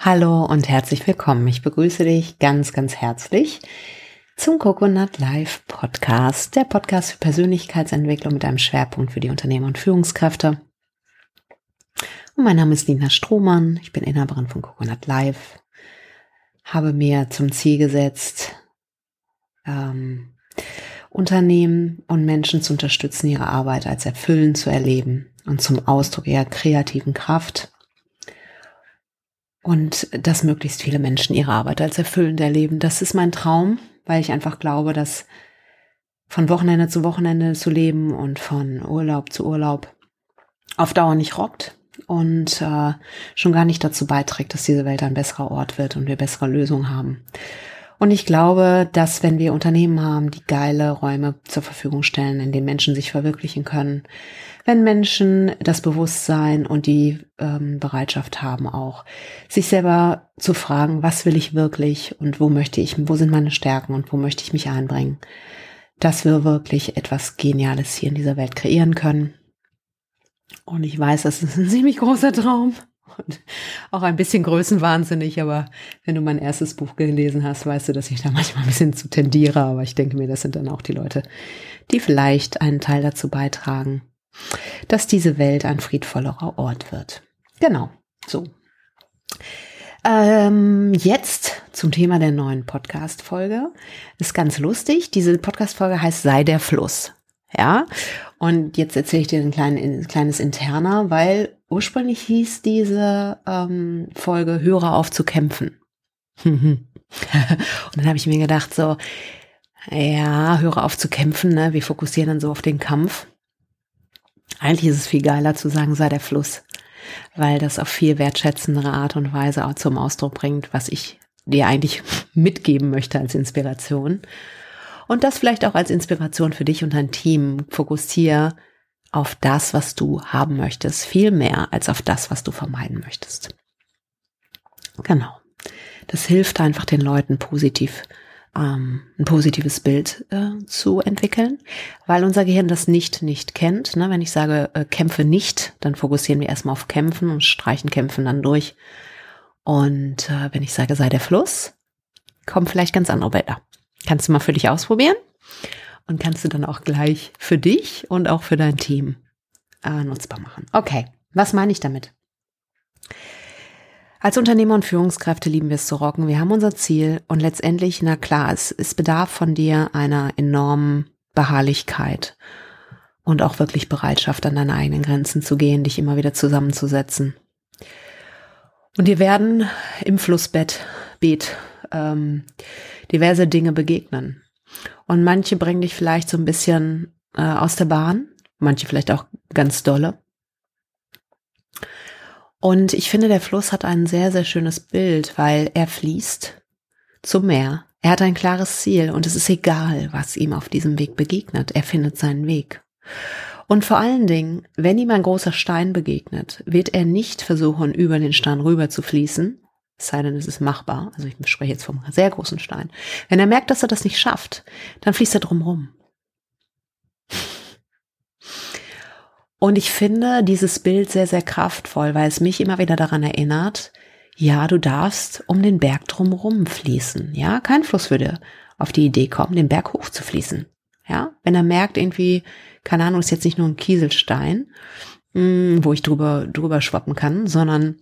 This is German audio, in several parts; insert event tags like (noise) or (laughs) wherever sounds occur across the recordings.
Hallo und herzlich willkommen. Ich begrüße dich ganz, ganz herzlich zum Coconut Live Podcast, der Podcast für Persönlichkeitsentwicklung mit einem Schwerpunkt für die Unternehmer und Führungskräfte. Und mein Name ist Nina Strohmann. Ich bin Inhaberin von Coconut Live. Habe mir zum Ziel gesetzt, ähm, Unternehmen und Menschen zu unterstützen, ihre Arbeit als erfüllend zu erleben und zum Ausdruck ihrer kreativen Kraft und dass möglichst viele Menschen ihre Arbeit als erfüllend erleben. Das ist mein Traum, weil ich einfach glaube, dass von Wochenende zu Wochenende zu leben und von Urlaub zu Urlaub auf Dauer nicht rockt und äh, schon gar nicht dazu beiträgt, dass diese Welt ein besserer Ort wird und wir bessere Lösungen haben. Und ich glaube, dass wenn wir Unternehmen haben, die geile Räume zur Verfügung stellen, in denen Menschen sich verwirklichen können, wenn Menschen das Bewusstsein und die ähm, Bereitschaft haben, auch sich selber zu fragen, was will ich wirklich und wo möchte ich, wo sind meine Stärken und wo möchte ich mich einbringen, dass wir wirklich etwas Geniales hier in dieser Welt kreieren können. Und ich weiß, das ist ein (laughs) ziemlich großer Traum und auch ein bisschen größenwahnsinnig, aber wenn du mein erstes Buch gelesen hast, weißt du, dass ich da manchmal ein bisschen zu tendiere, aber ich denke mir, das sind dann auch die Leute, die vielleicht einen Teil dazu beitragen, dass diese Welt ein friedvollerer Ort wird. Genau, so. Ähm, jetzt zum Thema der neuen Podcast-Folge. Ist ganz lustig. Diese Podcast-Folge heißt Sei der Fluss. Ja, und jetzt erzähle ich dir ein, klein, ein kleines Interner, weil ursprünglich hieß diese ähm, Folge Höre auf zu kämpfen. (laughs) und dann habe ich mir gedacht, so, ja, höre auf zu kämpfen, ne? Wir fokussieren dann so auf den Kampf. Eigentlich ist es viel geiler zu sagen, sei der Fluss, weil das auf viel wertschätzendere Art und Weise auch zum Ausdruck bringt, was ich dir eigentlich (laughs) mitgeben möchte als Inspiration. Und das vielleicht auch als Inspiration für dich und dein Team. Fokussiere auf das, was du haben möchtest, viel mehr als auf das, was du vermeiden möchtest. Genau. Das hilft einfach den Leuten positiv ähm, ein positives Bild äh, zu entwickeln, weil unser Gehirn das nicht nicht kennt. Ne? Wenn ich sage, äh, kämpfe nicht, dann fokussieren wir erstmal auf Kämpfen und streichen Kämpfen dann durch. Und äh, wenn ich sage, sei der Fluss, kommen vielleicht ganz andere Bilder. Kannst du mal für dich ausprobieren und kannst du dann auch gleich für dich und auch für dein Team äh, nutzbar machen. Okay, was meine ich damit? Als Unternehmer und Führungskräfte lieben wir es zu rocken. Wir haben unser Ziel und letztendlich, na klar, es, es bedarf von dir einer enormen Beharrlichkeit und auch wirklich Bereitschaft, an deine eigenen Grenzen zu gehen, dich immer wieder zusammenzusetzen. Und dir werden im Flussbett, Beet, ähm, diverse Dinge begegnen. Und manche bringen dich vielleicht so ein bisschen äh, aus der Bahn, manche vielleicht auch ganz dolle. Und ich finde, der Fluss hat ein sehr, sehr schönes Bild, weil er fließt zum Meer. Er hat ein klares Ziel und es ist egal, was ihm auf diesem Weg begegnet. Er findet seinen Weg. Und vor allen Dingen, wenn ihm ein großer Stein begegnet, wird er nicht versuchen, über den Stein rüber zu fließen, es sei denn, es ist machbar. Also ich spreche jetzt vom sehr großen Stein. Wenn er merkt, dass er das nicht schafft, dann fließt er drumrum. Und ich finde dieses Bild sehr, sehr kraftvoll, weil es mich immer wieder daran erinnert, ja, du darfst um den Berg drumherum fließen. Ja, kein Fluss würde auf die Idee kommen, den Berg hoch zu fließen. Ja, wenn er merkt irgendwie, keine Ahnung, ist jetzt nicht nur ein Kieselstein, hm, wo ich drüber, drüber schwappen kann, sondern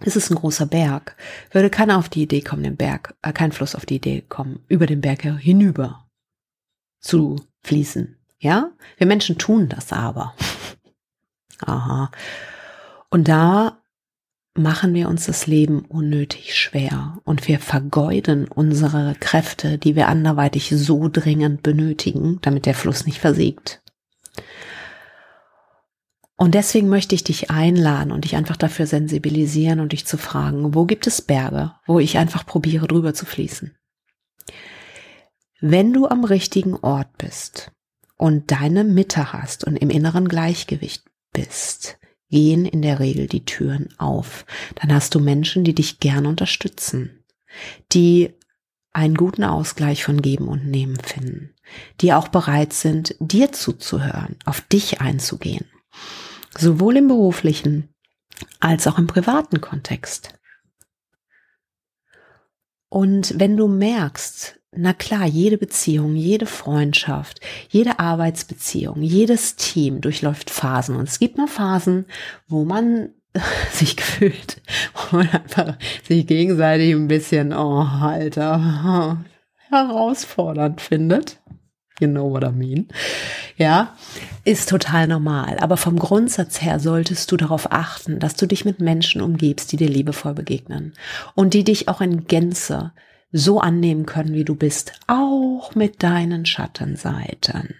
es ist ein großer Berg, würde keiner auf die Idee kommen, den Berg, äh, kein Fluss auf die Idee kommen, über den Berg hinüber zu fließen. Ja, wir Menschen tun das aber. (laughs) Aha. Und da machen wir uns das Leben unnötig schwer und wir vergeuden unsere Kräfte, die wir anderweitig so dringend benötigen, damit der Fluss nicht versiegt. Und deswegen möchte ich dich einladen und dich einfach dafür sensibilisieren und dich zu fragen, wo gibt es Berge, wo ich einfach probiere drüber zu fließen. Wenn du am richtigen Ort bist und deine Mitte hast und im inneren Gleichgewicht bist, gehen in der Regel die Türen auf. Dann hast du Menschen, die dich gerne unterstützen, die einen guten Ausgleich von Geben und Nehmen finden, die auch bereit sind, dir zuzuhören, auf dich einzugehen, sowohl im beruflichen als auch im privaten Kontext. Und wenn du merkst, na klar, jede Beziehung, jede Freundschaft, jede Arbeitsbeziehung, jedes Team durchläuft Phasen. Und es gibt mal Phasen, wo man (laughs) sich gefühlt, wo man einfach sich gegenseitig ein bisschen, oh, Alter, (laughs) herausfordernd findet. You know what I mean. Ja, ist total normal. Aber vom Grundsatz her solltest du darauf achten, dass du dich mit Menschen umgibst, die dir liebevoll begegnen und die dich auch in Gänze so annehmen können, wie du bist, auch mit deinen Schattenseiten.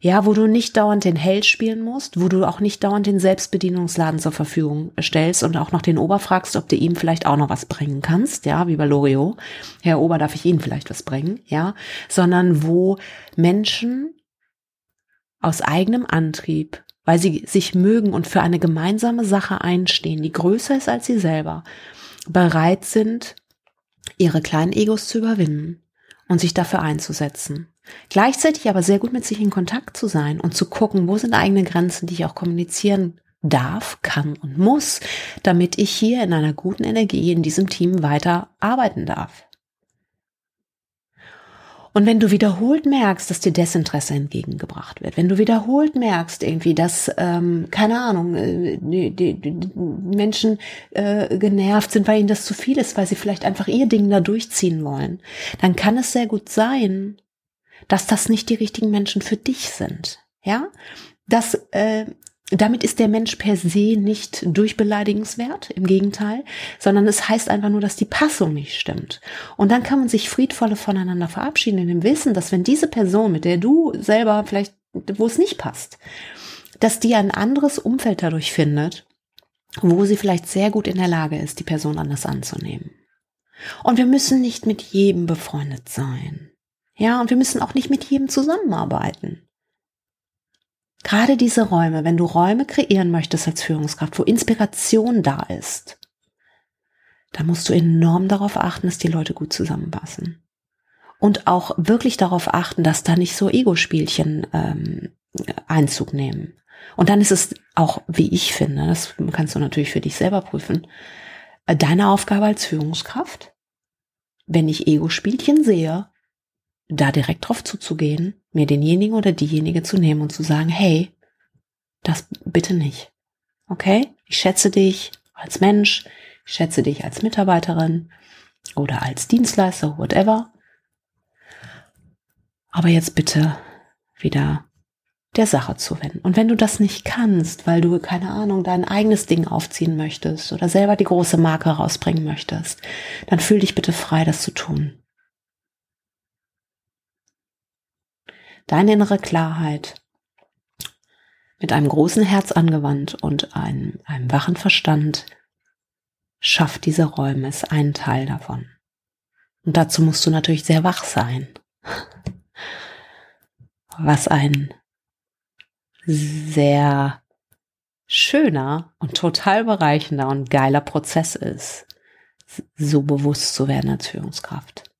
Ja, wo du nicht dauernd den Held spielen musst, wo du auch nicht dauernd den Selbstbedienungsladen zur Verfügung stellst und auch noch den Ober fragst, ob du ihm vielleicht auch noch was bringen kannst, ja, wie bei Loriot. Herr Ober, darf ich Ihnen vielleicht was bringen, ja, sondern wo Menschen aus eigenem Antrieb, weil sie sich mögen und für eine gemeinsame Sache einstehen, die größer ist als sie selber, bereit sind, ihre kleinen Egos zu überwinden und sich dafür einzusetzen. Gleichzeitig aber sehr gut mit sich in Kontakt zu sein und zu gucken, wo sind eigene Grenzen, die ich auch kommunizieren darf, kann und muss, damit ich hier in einer guten Energie in diesem Team weiter arbeiten darf. Und wenn du wiederholt merkst, dass dir Desinteresse entgegengebracht wird, wenn du wiederholt merkst irgendwie, dass, ähm, keine Ahnung, äh, die, die, die Menschen äh, genervt sind, weil ihnen das zu viel ist, weil sie vielleicht einfach ihr Ding da durchziehen wollen, dann kann es sehr gut sein, dass das nicht die richtigen Menschen für dich sind. Ja, dass äh, damit ist der Mensch per se nicht durchbeleidigenswert, im Gegenteil, sondern es heißt einfach nur, dass die Passung nicht stimmt. Und dann kann man sich friedvolle voneinander verabschieden in dem Wissen, dass wenn diese Person, mit der du selber vielleicht, wo es nicht passt, dass die ein anderes Umfeld dadurch findet, wo sie vielleicht sehr gut in der Lage ist, die Person anders anzunehmen. Und wir müssen nicht mit jedem befreundet sein. Ja, und wir müssen auch nicht mit jedem zusammenarbeiten. Gerade diese Räume, wenn du Räume kreieren möchtest als Führungskraft, wo Inspiration da ist, da musst du enorm darauf achten, dass die Leute gut zusammenpassen. Und auch wirklich darauf achten, dass da nicht so Ego-Spielchen ähm, Einzug nehmen. Und dann ist es auch, wie ich finde, das kannst du natürlich für dich selber prüfen, äh, deine Aufgabe als Führungskraft, wenn ich Ego-Spielchen sehe, da direkt drauf zuzugehen, mir denjenigen oder diejenige zu nehmen und zu sagen, hey, das bitte nicht. Okay? Ich schätze dich als Mensch, ich schätze dich als Mitarbeiterin oder als Dienstleister, whatever. Aber jetzt bitte wieder der Sache zu wenden. Und wenn du das nicht kannst, weil du, keine Ahnung, dein eigenes Ding aufziehen möchtest oder selber die große Marke rausbringen möchtest, dann fühl dich bitte frei, das zu tun. Deine innere Klarheit mit einem großen Herz angewandt und einem, einem wachen Verstand schafft diese Räume, ist ein Teil davon. Und dazu musst du natürlich sehr wach sein. Was ein sehr schöner und total bereichender und geiler Prozess ist, so bewusst zu werden als Führungskraft.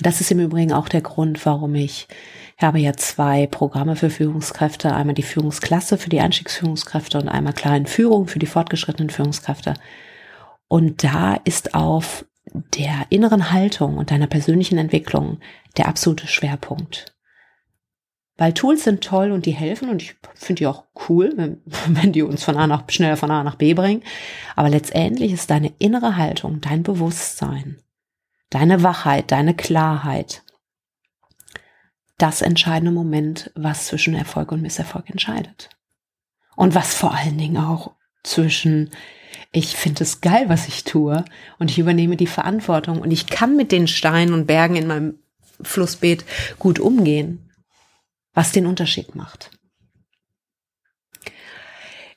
Das ist im Übrigen auch der Grund, warum ich ich habe ja zwei Programme für Führungskräfte, einmal die Führungsklasse für die Einstiegsführungskräfte und einmal kleinen Führung für die fortgeschrittenen Führungskräfte. Und da ist auf der inneren Haltung und deiner persönlichen Entwicklung der absolute Schwerpunkt. Weil Tools sind toll und die helfen und ich finde die auch cool, wenn, (laughs) wenn die uns von A nach, schneller von A nach B bringen. Aber letztendlich ist deine innere Haltung, dein Bewusstsein, deine Wachheit, deine Klarheit, das entscheidende Moment, was zwischen Erfolg und Misserfolg entscheidet. Und was vor allen Dingen auch zwischen, ich finde es geil, was ich tue und ich übernehme die Verantwortung und ich kann mit den Steinen und Bergen in meinem Flussbeet gut umgehen, was den Unterschied macht.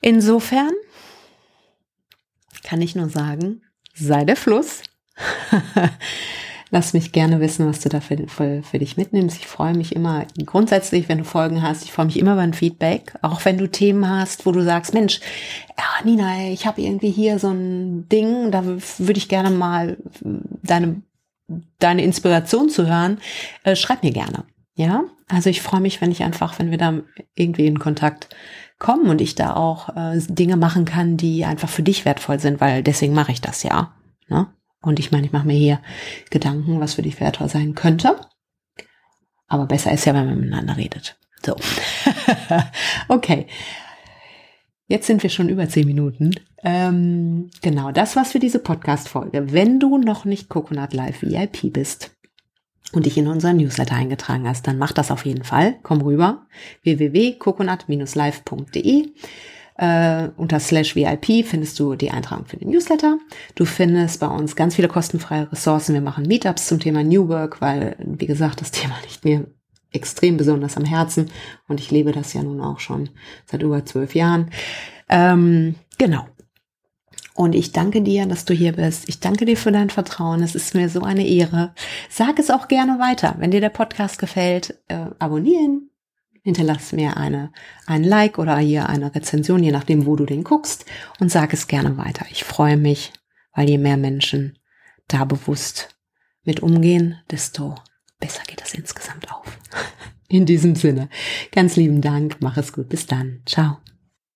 Insofern kann ich nur sagen, sei der Fluss. (laughs) Lass mich gerne wissen, was du da für, für, für, dich mitnimmst. Ich freue mich immer grundsätzlich, wenn du Folgen hast. Ich freue mich immer über ein Feedback. Auch wenn du Themen hast, wo du sagst, Mensch, ja, Nina, ich habe irgendwie hier so ein Ding, da würde ich gerne mal deine, deine Inspiration zu hören. Äh, schreib mir gerne. Ja, also ich freue mich, wenn ich einfach, wenn wir da irgendwie in Kontakt kommen und ich da auch äh, Dinge machen kann, die einfach für dich wertvoll sind, weil deswegen mache ich das ja. Ne? Und ich meine, ich mache mir hier Gedanken, was für dich wertvoll sein könnte. Aber besser ist ja, wenn man miteinander redet. So. (laughs) okay. Jetzt sind wir schon über zehn Minuten. Ähm, genau, das war's für diese Podcast-Folge. Wenn du noch nicht Coconut Live VIP bist und dich in unseren Newsletter eingetragen hast, dann mach das auf jeden Fall. Komm rüber. www.coconut-live.de äh, unter slash VIP findest du die Eintragung für den Newsletter. Du findest bei uns ganz viele kostenfreie Ressourcen. Wir machen Meetups zum Thema New Work, weil, wie gesagt, das (laughs) Thema liegt mir extrem besonders am Herzen und ich lebe das ja nun auch schon seit über zwölf Jahren. Ähm, genau. Und ich danke dir, dass du hier bist. Ich danke dir für dein Vertrauen. Es ist mir so eine Ehre. Sag es auch gerne weiter. Wenn dir der Podcast gefällt, äh, abonnieren, hinterlass mir eine, ein Like oder hier eine Rezension, je nachdem, wo du den guckst und sag es gerne weiter. Ich freue mich, weil je mehr Menschen da bewusst mit umgehen, desto besser geht das insgesamt auf. (laughs) In diesem Sinne, ganz lieben Dank, mach es gut, bis dann, ciao.